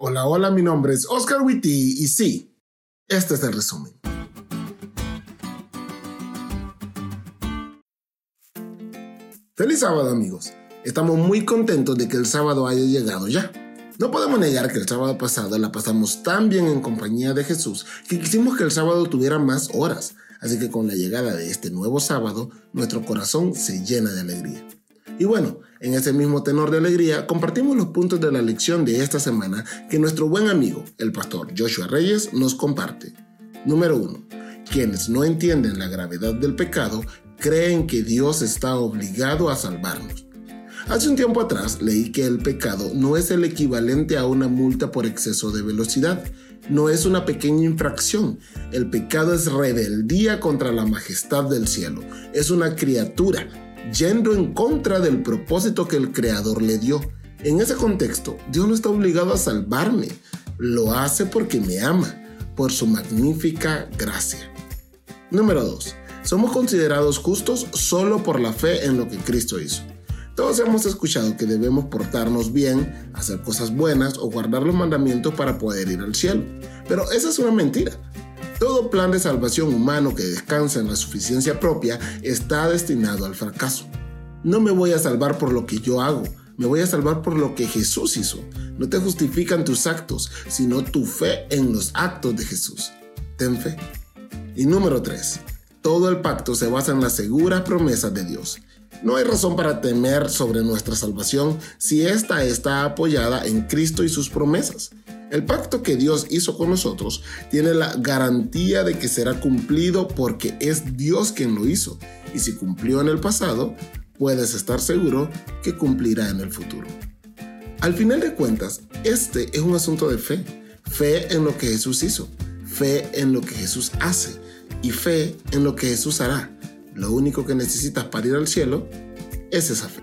Hola, hola, mi nombre es Oscar Witty y sí, este es el resumen. Feliz sábado amigos. Estamos muy contentos de que el sábado haya llegado ya. No podemos negar que el sábado pasado la pasamos tan bien en compañía de Jesús que quisimos que el sábado tuviera más horas. Así que con la llegada de este nuevo sábado, nuestro corazón se llena de alegría. Y bueno, en ese mismo tenor de alegría, compartimos los puntos de la lección de esta semana que nuestro buen amigo, el pastor Joshua Reyes, nos comparte. Número 1. Quienes no entienden la gravedad del pecado creen que Dios está obligado a salvarnos. Hace un tiempo atrás leí que el pecado no es el equivalente a una multa por exceso de velocidad, no es una pequeña infracción. El pecado es rebeldía contra la majestad del cielo. Es una criatura yendo en contra del propósito que el Creador le dio. En ese contexto, Dios no está obligado a salvarme, lo hace porque me ama, por su magnífica gracia. Número 2. Somos considerados justos solo por la fe en lo que Cristo hizo. Todos hemos escuchado que debemos portarnos bien, hacer cosas buenas o guardar los mandamientos para poder ir al cielo. Pero esa es una mentira. Todo plan de salvación humano que descansa en la suficiencia propia está destinado al fracaso. No me voy a salvar por lo que yo hago, me voy a salvar por lo que Jesús hizo. No te justifican tus actos, sino tu fe en los actos de Jesús. Ten fe. Y número 3. Todo el pacto se basa en las seguras promesas de Dios. No hay razón para temer sobre nuestra salvación si ésta está apoyada en Cristo y sus promesas. El pacto que Dios hizo con nosotros tiene la garantía de que será cumplido porque es Dios quien lo hizo. Y si cumplió en el pasado, puedes estar seguro que cumplirá en el futuro. Al final de cuentas, este es un asunto de fe. Fe en lo que Jesús hizo, fe en lo que Jesús hace y fe en lo que Jesús hará. Lo único que necesitas para ir al cielo es esa fe.